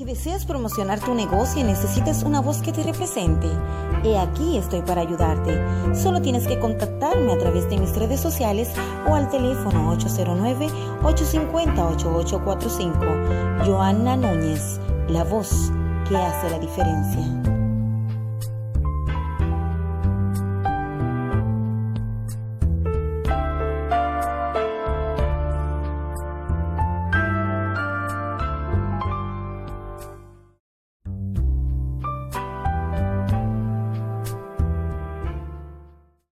que deseas promocionar tu negocio y necesitas una voz que te represente. He aquí estoy para ayudarte. Solo tienes que contactarme a través de mis redes sociales o al teléfono 809-850-8845. Joanna Núñez, la voz que hace la diferencia.